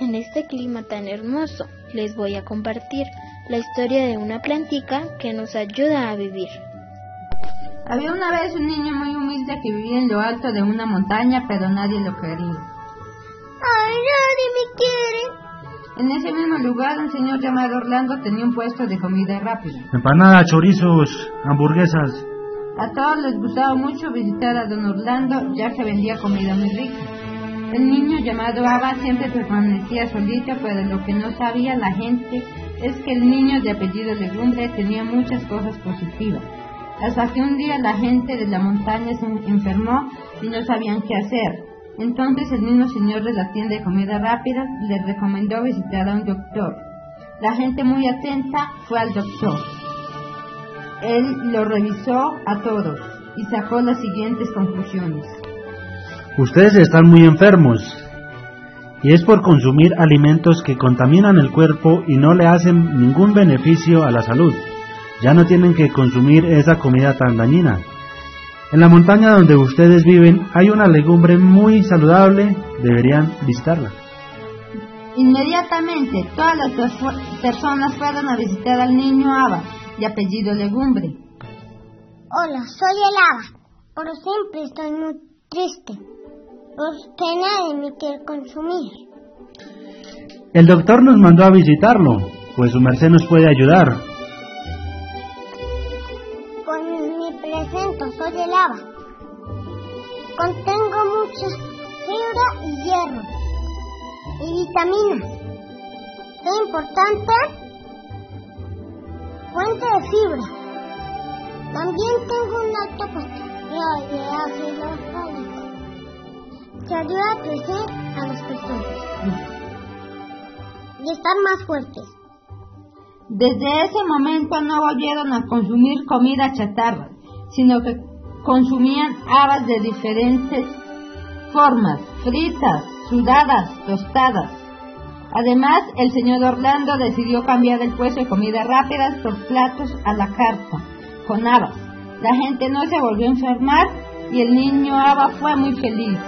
En este clima tan hermoso les voy a compartir la historia de una plantica que nos ayuda a vivir. Había una vez un niño muy humilde que vivía en lo alto de una montaña, pero nadie lo quería. ¡Ay, nadie me quiere! En ese mismo lugar, un señor llamado Orlando tenía un puesto de comida rápida. Empanadas, chorizos, hamburguesas. A todos les gustaba mucho visitar a don Orlando, ya que vendía comida muy rica. El niño llamado Aba siempre permanecía solito, pero lo que no sabía la gente es que el niño de apellido Legumbre tenía muchas cosas positivas. Hasta que un día la gente de la montaña se enfermó y no sabían qué hacer. Entonces el mismo señor de la tienda de comida rápida le recomendó visitar a un doctor. La gente muy atenta fue al doctor. Él lo revisó a todos y sacó las siguientes conclusiones. Ustedes están muy enfermos y es por consumir alimentos que contaminan el cuerpo y no le hacen ningún beneficio a la salud. Ya no tienen que consumir esa comida tan dañina. En la montaña donde ustedes viven hay una legumbre muy saludable, deberían visitarla. Inmediatamente todas las personas fueron a visitar al niño Ava, de apellido Legumbre. Hola, soy el Ava, pero siempre estoy muy triste, porque nadie me quiere consumir. El doctor nos mandó a visitarlo, pues su merced nos puede ayudar. presento, soy el lava. Contengo mucha fibra y hierro y vitaminas. Qué importante fuente de fibra. También tengo un alto potencial de ácido fólico que ayuda a crecer a las personas y estar más fuertes. Desde ese momento no volvieron a consumir comida chatarra sino que consumían habas de diferentes formas, fritas, sudadas, tostadas. Además, el señor Orlando decidió cambiar el puesto de comidas rápidas por platos a la carta, con habas. La gente no se volvió a enfermar y el niño Ava fue muy feliz.